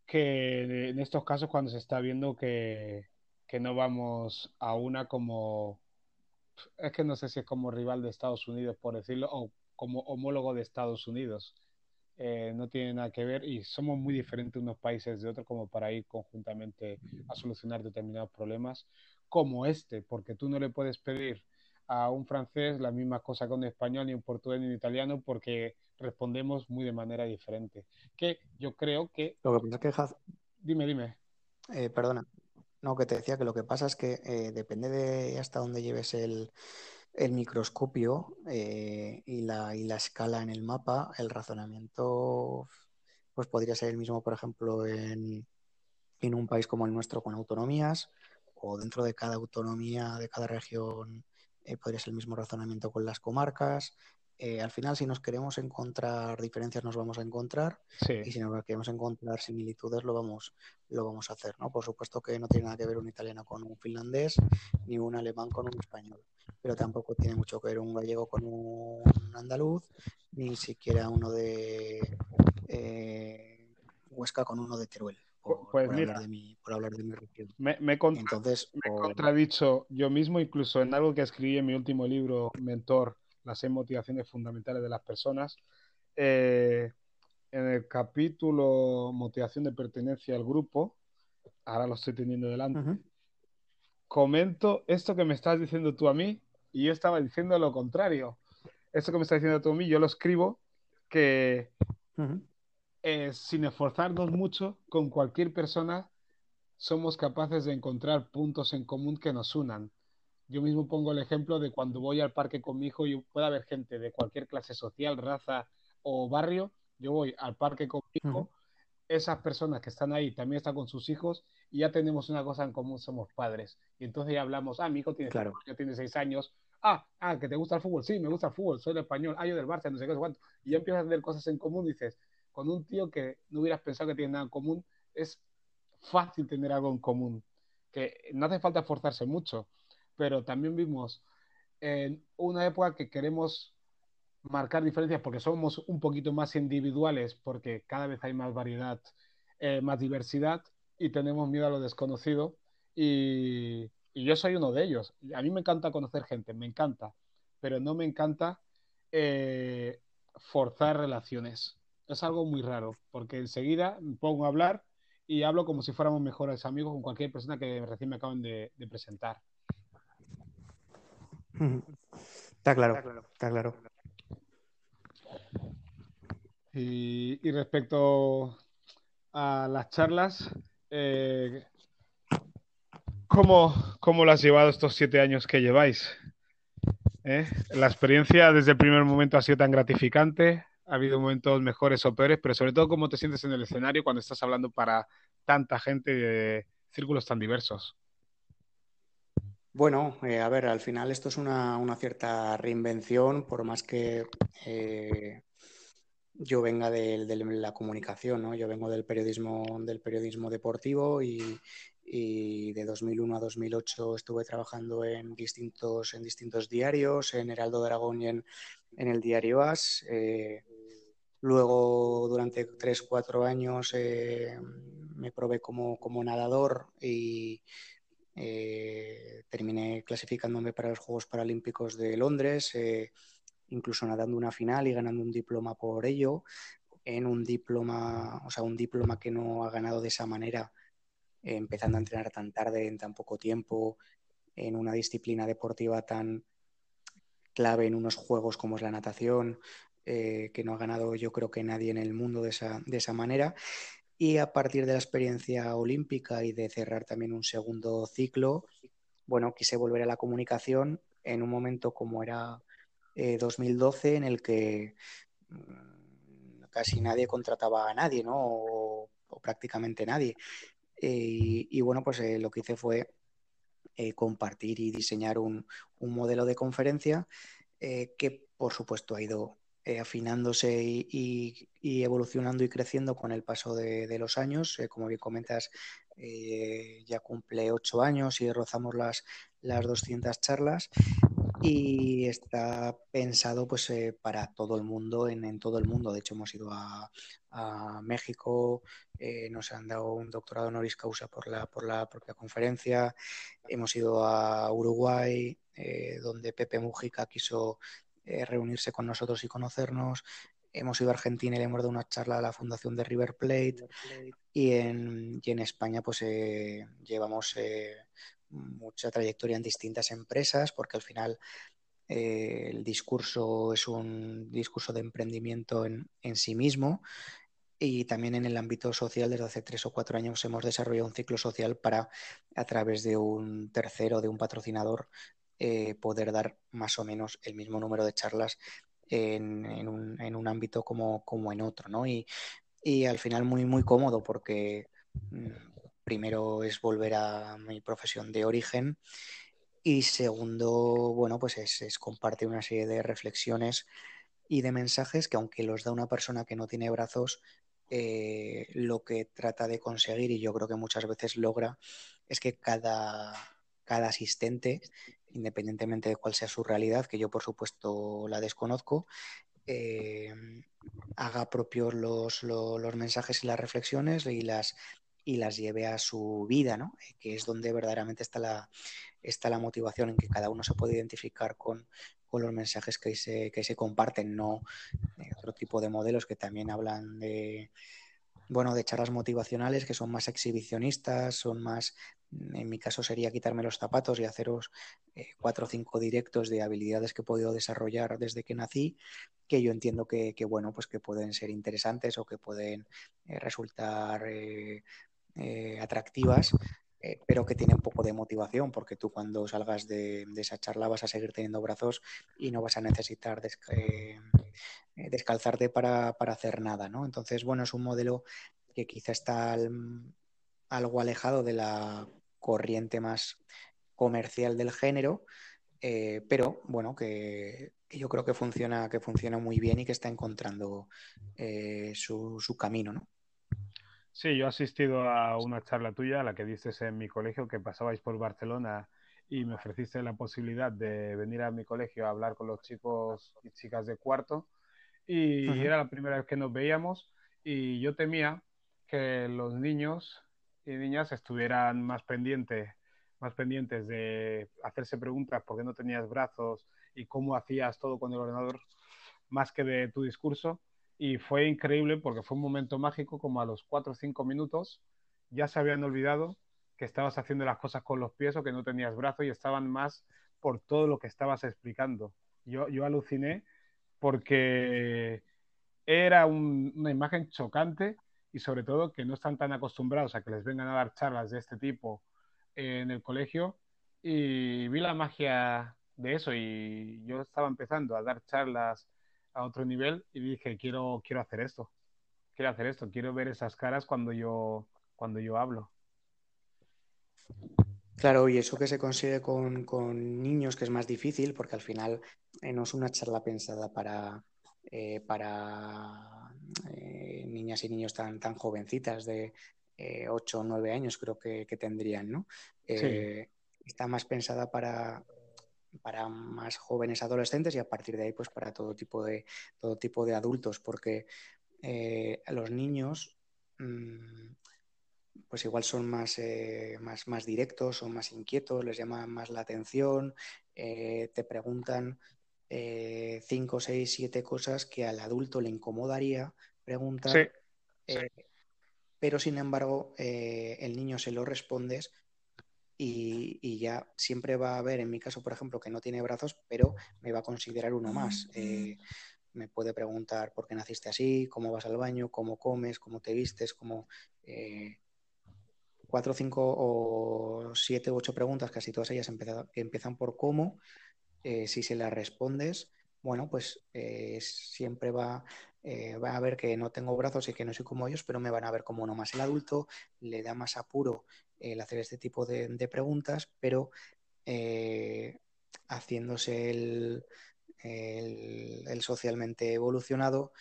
que en estos casos cuando se está viendo que, no vamos a una como, es que no sé si es como rival de Estados Unidos, por decirlo, o como homólogo de Estados Unidos. Eh, no tiene nada que ver y somos muy diferentes unos países de otros como para ir conjuntamente a solucionar determinados problemas como este, porque tú no le puedes pedir a un francés la misma cosa que un español, ni un portugués, ni un italiano, porque respondemos muy de manera diferente. Que yo creo que... Lo que pasa es que... Dime, dime. Eh, perdona, no, que te decía que lo que pasa es que eh, depende de hasta dónde lleves el, el microscopio eh, y, la, y, la, escala en el mapa, el razonamiento pues podría ser el mismo, por ejemplo, en, en un país como el nuestro con autonomías o dentro de cada autonomía de cada región eh, podría ser el mismo razonamiento con las comarcas. Eh, al final, si nos queremos encontrar diferencias, nos vamos a encontrar. Sí. Y si nos queremos encontrar similitudes, lo vamos, lo vamos a hacer. ¿no? Por supuesto que no tiene nada que ver un italiano con un finlandés, ni un alemán con un español. Pero tampoco tiene mucho que ver un gallego con un andaluz, ni siquiera uno de eh, Huesca con uno de Teruel. Por, Pues por mira. hablar de mi, por hablar de mi región. Me, me he contra- Entonces, me he o- contradicho yo mismo, incluso en algo que escribí en mi último libro, Mentor, las seis motivaciones fundamentales de las personas. Eh, en el capítulo Motivación de pertenencia al grupo, ahora lo estoy teniendo delante, Ujú. comento esto que me estás diciendo tú a mí y yo estaba diciendo lo contrario. Esto que me estás diciendo tú a mí, yo lo escribo que Ujú. Eh, sin esforzarnos mucho, con cualquier persona somos capaces de encontrar puntos en común que nos unan. Yo mismo pongo el ejemplo de cuando voy al parque con mi hijo y puede haber gente de cualquier clase social, raza o barrio. Yo voy al parque con mi hijo, esas personas que están ahí también están con sus hijos y ya tenemos una cosa en común, somos padres. Y entonces ya hablamos, ah, mi hijo tiene Claro. años, tiene seis años. Ah, ah, que te gusta el fútbol. Sí, me gusta el fútbol, soy el español. Ah, yo del Barça, no sé qué, cuánto. Y ya empiezas a tener cosas en común y dices, con un tío que no hubieras pensado que tiene nada en común, es fácil tener algo en común. Que no hace falta esforzarse mucho, pero también vimos en una época que queremos marcar diferencias porque somos un poquito más individuales, porque cada vez hay más variedad, eh, más diversidad y tenemos miedo a lo desconocido. Y, yo soy uno de ellos. A mí me encanta conocer gente, me encanta, pero no me encanta eh, forzar relaciones. Es algo muy raro, porque enseguida me pongo a hablar y hablo como si fuéramos mejores amigos con cualquier persona que recién me acaban de, de presentar. Está claro, está claro. Y, y respecto a las charlas, eh, ¿cómo, ¿cómo lo has llevado estos siete años que lleváis? ¿Eh? La experiencia desde el primer momento ha sido tan gratificante, ha habido momentos mejores o peores, pero sobre todo cómo te sientes en el escenario cuando estás hablando para tanta gente de círculos tan diversos. Bueno, eh, a ver, al final esto es una, una cierta reinvención, por más que eh, yo venga de, la comunicación, ¿no? Yo vengo del periodismo, del periodismo deportivo y, y de 2001 a 2008 estuve trabajando en distintos, en distintos diarios, en Heraldo de Aragón y en, en el diario AS. Eh, luego, durante tres, cuatro años, eh, me probé como, como nadador y eh, terminé clasificándome para los Juegos Paralímpicos de Londres, eh, incluso nadando una final y ganando un diploma por ello, en un diploma, o sea, un diploma que no ha ganado de esa manera, empezando a entrenar tan tarde, en tan poco tiempo, en una disciplina deportiva tan clave en unos juegos como es la natación, eh, que no ha ganado yo creo que nadie en el mundo de esa, de esa manera. Y a partir de la experiencia olímpica y de cerrar también un segundo ciclo, bueno, quise volver a la comunicación en un momento como era eh, 2012, en el que mmm, casi nadie contrataba a nadie, ¿no? O, prácticamente nadie. Eh, y, bueno, pues eh, lo que hice fue eh, compartir y diseñar un, un, modelo de conferencia eh, que, por supuesto, ha ido eh, afinándose y, evolucionando y creciendo con el paso de, los años. Eh, como bien comentas, eh, ya cumple ocho años y rozamos las, las 200 charlas y está pensado pues para todo el mundo, en, todo el mundo. De hecho, hemos ido a, México, nos han dado un doctorado honoris causa por la, por la propia conferencia, hemos ido a Uruguay, donde Pepe Mujica quiso eh, reunirse con nosotros y conocernos. Hemos ido a Argentina y le hemos dado una charla a la fundación de River Plate. Y en, y en España, pues eh, llevamos eh, mucha trayectoria en distintas empresas, porque al final el discurso es un discurso de emprendimiento en, en sí mismo. y también en el ámbito social, desde hace tres o cuatro años hemos desarrollado un ciclo social para, a través de un tercero, de un patrocinador, eh, poder dar más o menos el mismo número de charlas en, un, ámbito como, en otro, ¿no? Y, al final muy, cómodo porque mm, primero es volver a mi profesión de origen y segundo, bueno, pues es, compartir una serie de reflexiones y de mensajes que aunque los da una persona que no tiene brazos, eh, lo que trata de conseguir, y yo creo que muchas veces logra, es que cada asistente, independientemente de cuál sea su realidad, que yo por supuesto la desconozco, eh, haga propios los, los, mensajes y las reflexiones y las, y las lleve a su vida, ¿no? que es donde verdaderamente está la, está la motivación, en que cada uno se puede identificar con, con los mensajes que se, que se comparten, no otro tipo de modelos que también hablan de, bueno, de charlas motivacionales que son más exhibicionistas, son más, en mi caso sería quitarme los zapatos y haceros eh, cuatro o cinco directos de habilidades que he podido desarrollar desde que nací, que yo entiendo que, bueno, pues que pueden ser interesantes o que pueden eh, resultar eh, atractivas pero que tiene un poco de motivación, porque tú cuando salgas de, esa charla vas a seguir teniendo brazos y no vas a necesitar descalzarte para, hacer nada, ¿no? Entonces, bueno, es un modelo que quizá está algo alejado de la corriente más comercial del género, pero bueno, que, yo creo que funciona, que funciona muy bien y que está encontrando su, su camino, ¿no? Sí, yo he asistido a una charla tuya, la que diste en mi colegio, que pasabais por Barcelona y me ofreciste la posibilidad de venir a mi colegio a hablar con los chicos y chicas de cuarto. Y era la primera vez que nos veíamos y yo temía que los niños y niñas estuvieran más pendientes, más pendientes de hacerse preguntas por qué no tenías brazos y cómo hacías todo con el ordenador, más que de tu discurso y fue increíble porque fue un momento mágico, como a los 4 o 5 minutos ya se habían olvidado que estabas haciendo las cosas con los pies o que no tenías brazo y estaban más por todo lo que estabas explicando. Yo, yo aluciné porque era una imagen chocante y sobre todo que no están tan acostumbrados a que les vengan a dar charlas de este tipo en el colegio y vi la magia de eso y yo estaba empezando a dar charlas a otro nivel y dije, quiero, quiero hacer esto, quiero hacer esto, quiero ver esas caras cuando yo, cuando yo hablo. Claro, y eso que se consigue con, niños, que es más difícil, porque al final eh, no es una charla pensada para, eh, para eh, niñas y niños tan, tan jovencitas de 8 o 9 años, creo que, tendrían, ¿no? Está más pensada para, para más jóvenes adolescentes y a partir de ahí pues para todo tipo de, todo tipo de adultos, porque eh, los niños mm, pues igual son más, eh, más, más directos, son más inquietos, les llama más la atención, eh, te preguntan cinco, seis, siete cosas que al adulto le incomodaría preguntar. Pero sin embargo, el niño se lo respondes y, ya siempre va a haber, en mi caso, por ejemplo, que no tiene brazos, pero me va a considerar uno más. Eh, me puede preguntar por qué naciste así, cómo vas al baño, cómo comes, cómo te vistes, cómo... Eh, cuatro, cinco o siete u ocho preguntas, casi todas ellas que empiezan por cómo. Eh, si se las respondes, bueno, pues siempre va, va a ver que no tengo brazos y que no soy como ellos, pero me van a ver como uno más. El adulto le da más apuro el hacer este tipo de, preguntas, pero eh, haciéndose el, socialmente evolucionado,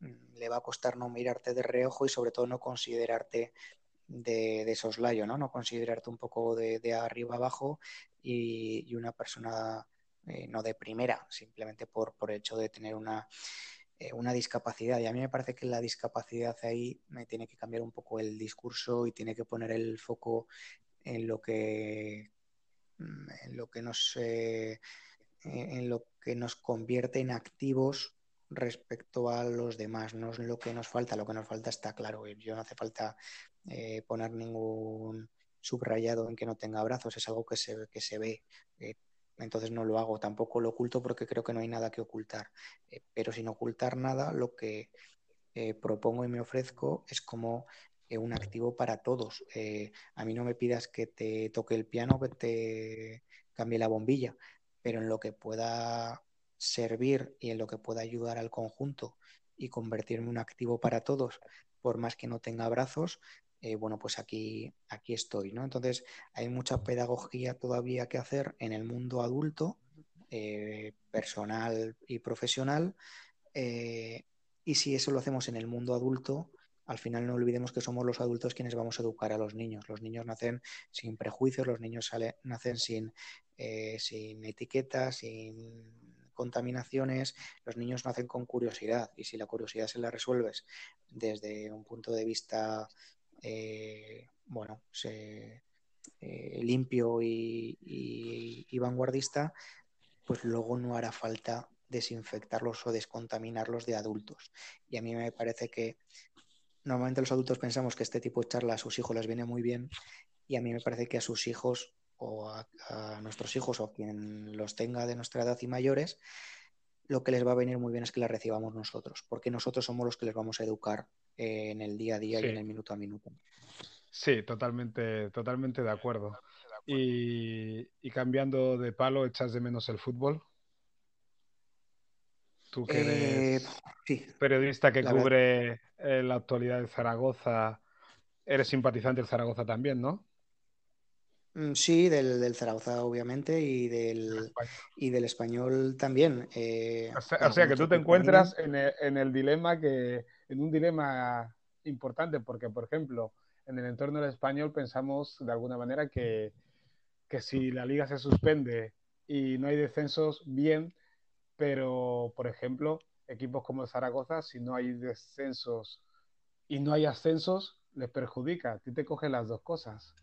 mm, le va a costar no mirarte de reojo y sobre todo no considerarte de, de soslayo, ¿no? No considerarte un poco de, arriba abajo y, una persona eh, no de primera, simplemente por, por el hecho de tener una eh, una discapacidad. Y a mí me parece que la discapacidad ahí me tiene que cambiar un poco el discurso y tiene que poner el foco en lo que mm, en lo que nos eh, en lo que nos convierte en activos respecto a los demás. No es lo que nos falta, lo que nos falta está claro. Yo no hace falta eh, poner ningún subrayado en que no tenga brazos, es algo que se, que se ve entonces no lo hago. Tampoco lo oculto porque creo que no hay nada que ocultar. Eh, pero sin ocultar nada, lo que eh, propongo y me ofrezco es como eh, un activo para todos. a mí no me pidas que te toque el piano, que te cambie la bombilla, pero en lo que pueda servir y en lo que pueda ayudar al conjunto y convertirme en un activo para todos, por más que no tenga brazos, eh, bueno, pues aquí, aquí estoy, ¿no? Entonces, hay mucha pedagogía todavía que hacer en el mundo adulto, eh, personal y profesional, eh, y si eso lo hacemos en el mundo adulto, al final no olvidemos que somos los adultos quienes vamos a educar a los niños. Los niños nacen sin prejuicios, los niños nacen sin, sin etiquetas, sin contaminaciones, los niños nacen con curiosidad y si la curiosidad se la resuelves desde un punto de vista eh, bueno, eh, limpio y, vanguardista, pues luego no hará falta desinfectarlos o descontaminarlos de adultos. Y a mí me parece que normalmente los adultos pensamos que este tipo de charla a sus hijos les viene muy bien y a mí me parece que a sus hijos o a, nuestros hijos o quien los tenga de nuestra edad y mayores, lo que les va a venir muy bien es que la recibamos nosotros, porque nosotros somos los que les vamos a educar en el día a día y en el minuto a minuto. Sí, totalmente, totalmente de acuerdo. Y, cambiando de palo, ¿echas de menos el fútbol? Tú que eres eh, periodista que cubre eh, la actualidad de Zaragoza, eres simpatizante del Zaragoza también, ¿no? Mm, sí, del, Zaragoza, obviamente, y del, y del español también. Eh, o, sea, que tú te encuentras en en el dilema que, en un dilema importante, porque, por ejemplo, en el entorno del español pensamos de alguna manera que, que si la liga se suspende y no hay descensos, bien, pero, por ejemplo, equipos como el Zaragoza, si no hay descensos y no hay ascensos, les perjudica. A ti te cogen las dos cosas.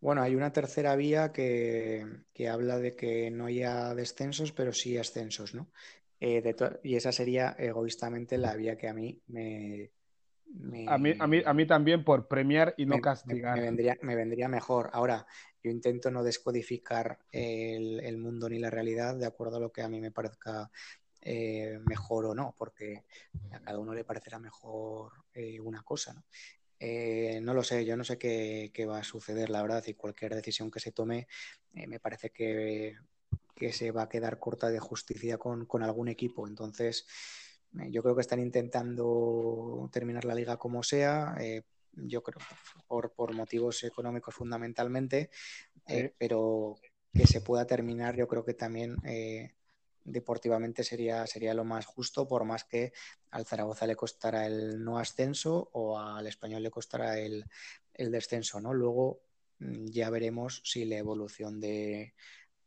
Bueno, hay una tercera vía que, que, habla de que no haya descensos, pero sí ascensos, ¿no? Eh, y esa sería egoístamente la vía que a mí me, A, mí, a, mí, a mí también por premiar y no castigar. Me, vendría, me vendría mejor. Ahora, yo intento no descodificar el, mundo ni la realidad de acuerdo a lo que a mí me parezca eh, mejor o no, porque a cada uno le parecerá mejor eh, una cosa. ¿no? No lo sé, yo no sé qué, qué, va a suceder, la verdad, y cualquier decisión que se tome me parece que que se va a quedar corta de justicia con, algún equipo. Entonces, eh, yo creo que están intentando terminar la liga como sea. Eh, yo creo por, por, motivos económicos fundamentalmente, eh, pero que se pueda terminar, yo creo que también deportivamente sería, sería lo más justo, por más que al Zaragoza le costara el no ascenso o al español le costara el, el descenso, ¿no? Luego mm, ya veremos si la evolución de,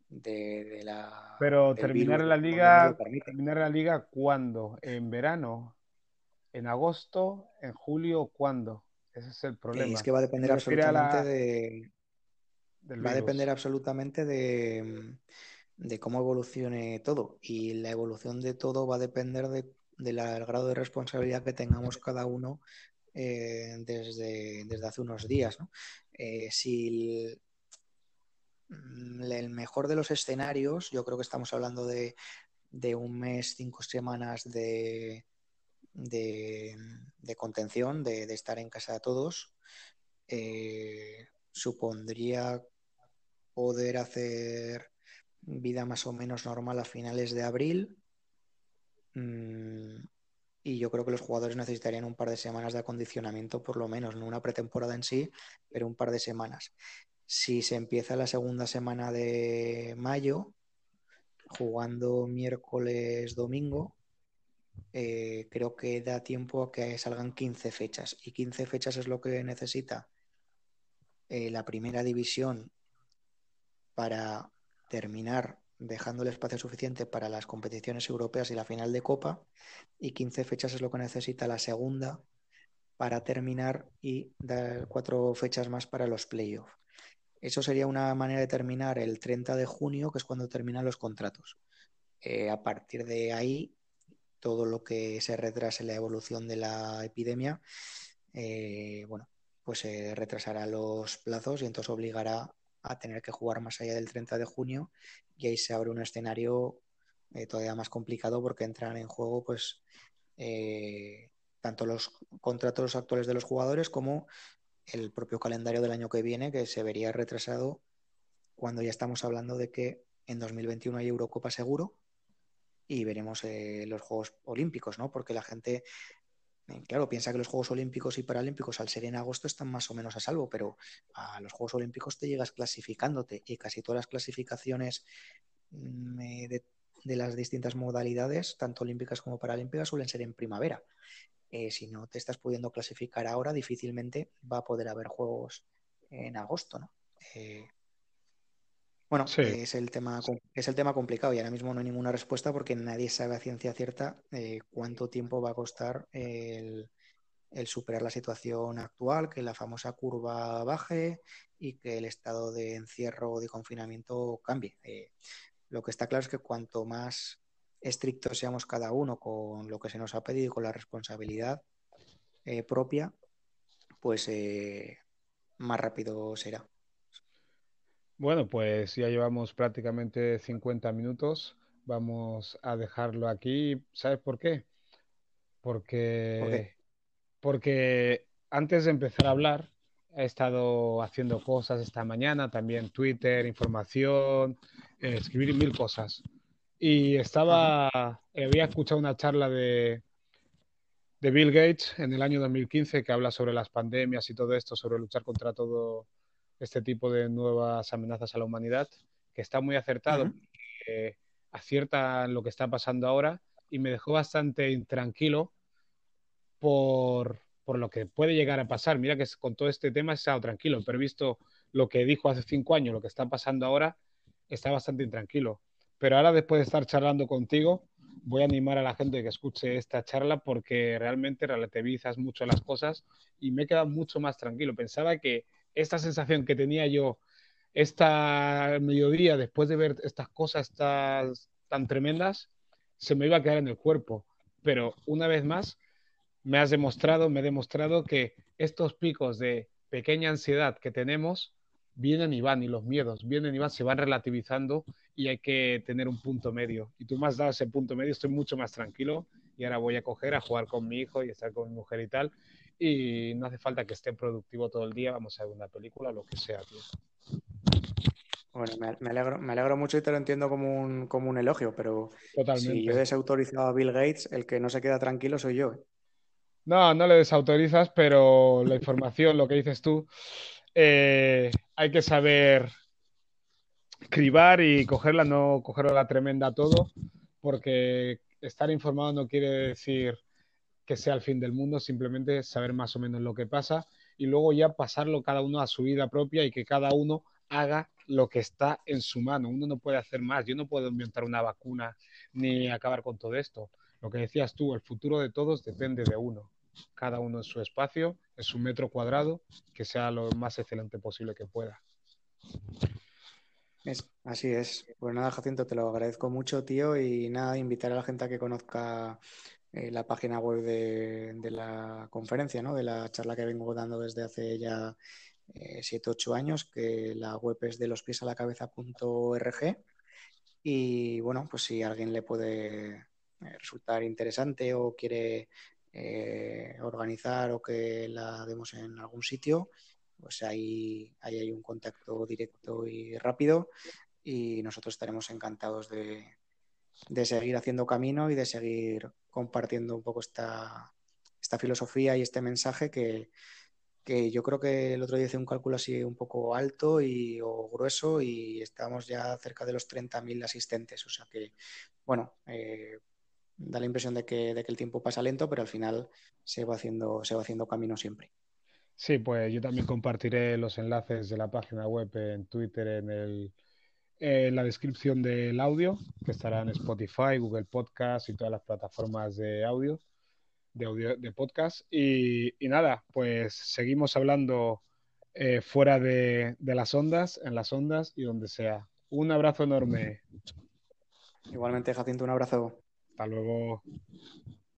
de, la. Pero terminar la liga, terminar la liga ¿cuándo? ¿En verano? ¿En agosto? ¿En julio? ¿Cuándo? Ese es el problema. Es que va a depender absolutamente de. Va a depender absolutamente de, de, cómo evolucione todo. Y la evolución de todo va a depender de, del grado de responsabilidad que tengamos cada uno eh, desde, desde, hace unos días. Eh, si Mm, el mejor de los escenarios, yo creo que estamos hablando de, un mes, cinco semanas de, de, contención, de, estar en casa de todos, eh, supondría poder hacer vida más o menos normal a finales de abril. Mm, y yo creo que los jugadores necesitarían un par de semanas de acondicionamiento, por lo menos, no una pretemporada en sí, pero un par de semanas. Si se empieza la segunda semana de mayo, jugando miércoles, domingo, eh, creo que da tiempo a que salgan 15 fechas. Y 15 fechas es lo que necesita eh, la primera división para terminar dejando el espacio suficiente para las competiciones europeas y la final de Copa. Y 15 fechas es lo que necesita la segunda para terminar y dar cuatro fechas más para los playoffs. Eso sería una manera de terminar el 30 de junio, que es cuando terminan los contratos. Eh, a partir de ahí, todo lo que se retrase la evolución de la epidemia, eh, bueno, pues se retrasará los plazos y entonces obligará a tener que jugar más allá del 30 de junio y ahí se abre un escenario eh, todavía más complicado porque entran en juego pues tanto los contratos actuales de los jugadores como el propio calendario del año que viene, que se vería retrasado cuando ya estamos hablando de que en 2021 hay Eurocopa seguro y veremos eh, los Juegos Olímpicos, ¿no? Porque la gente, eh, claro, piensa que los Juegos Olímpicos y Paralímpicos al ser en agosto están más o menos a salvo, pero a los Juegos Olímpicos te llegas clasificándote y casi todas las clasificaciones mm, eh, de, de, las distintas modalidades, tanto olímpicas como paralímpicas, suelen ser en primavera. si no te estás pudiendo clasificar ahora, difícilmente va a poder haber juegos en agosto, ¿no? Bueno, es, el tema, es el tema complicado y ahora mismo no hay ninguna respuesta porque nadie sabe a ciencia cierta eh, cuánto tiempo va a costar el, superar la situación actual, que la famosa curva baje y que el estado de encierro o de confinamiento cambie. Eh, lo que está claro es que cuanto más estrictos seamos cada uno con lo que se nos ha pedido y con la responsabilidad eh, propia, pues más rápido será. Bueno, pues ya llevamos prácticamente 50 minutos. Vamos a dejarlo aquí. ¿Sabes por qué? Porque, porque antes de empezar a hablar, he estado haciendo cosas esta mañana, también Twitter, información, eh, escribir mil cosas. Y estaba, había escuchado una charla de, de Bill Gates en el año 2015 que habla sobre las pandemias y todo esto, sobre luchar contra todo este tipo de nuevas amenazas a la humanidad, que está muy acertado, acierta lo que está pasando ahora y me dejó bastante intranquilo por, por, lo que puede llegar a pasar. Mira que con todo este tema he estado tranquilo, pero he visto lo que dijo hace cinco años, lo que está pasando ahora, está bastante intranquilo. Pero ahora, después de estar charlando contigo, voy a animar a la gente que escuche esta charla porque realmente relativizas mucho las cosas y me he quedado mucho más tranquilo. Pensaba que esta sensación que tenía yo esta mediodía después de ver estas cosas tan tremendas, se me iba a quedar en el cuerpo. Pero una vez más, me has demostrado, me he demostrado que estos picos de pequeña ansiedad que tenemos vienen y van, y los miedos vienen y van, se van relativizando y hay que tener un punto medio. Y tú me has dado ese punto medio, estoy mucho más tranquilo y ahora voy a coger a jugar con mi hijo y estar con mi mujer y tal y no hace falta que esté productivo todo el día, vamos a ver una película, lo que sea, tío. Bueno, me, alegro, me alegro mucho y te lo entiendo como un, como un elogio, pero si yo he desautorizado a Bill Gates, el que no se queda tranquilo soy yo. ¿eh? No, no le desautorizas, pero la información, lo que dices tú, eh, hay que saber cribar y cogerla, no cogerla la tremenda todo, porque estar informado no quiere decir que sea el fin del mundo, simplemente saber más o menos lo que pasa y luego ya pasarlo cada uno a su vida propia y que cada uno haga lo que está en su mano. Uno no puede hacer más. Yo no puedo inventar una vacuna ni acabar con todo esto. Lo que decías tú, el futuro de todos depende de uno. Cada uno en su espacio, en su metro cuadrado, que sea lo más excelente posible que pueda. así es. Pues nada, Jacinto, te lo agradezco mucho, tío, y nada, invitar a la gente a que conozca eh, la página web de, la conferencia, ¿no? de la charla que vengo dando desde hace ya 7, eh, 8 años, que la web es de los pies a la cabeza.org. Y bueno, pues si alguien le puede eh, resultar interesante o quiere organizar o que la demos en algún sitio, pues ahí, ahí hay un contacto directo y rápido y nosotros estaremos encantados de, de seguir haciendo camino y de seguir compartiendo un poco esta, esta filosofía y este mensaje que, yo creo que el otro día hice un cálculo así un poco alto y, o grueso y estamos ya cerca de los 30.000 asistentes. O sea que, bueno, eh, da la impresión de que, de que el tiempo pasa lento, pero al final se va haciendo, se va haciendo camino siempre. Sí, pues yo también compartiré los enlaces de la página web en Twitter, en el, en la descripción del audio, que estará en Spotify, Google Podcast y todas las plataformas de audio, de audio de podcast. Y, nada, pues seguimos hablando eh, fuera de, de las ondas, en las ondas y donde sea. Un abrazo enorme. Igualmente, Jacinto, un abrazo. Hasta luego.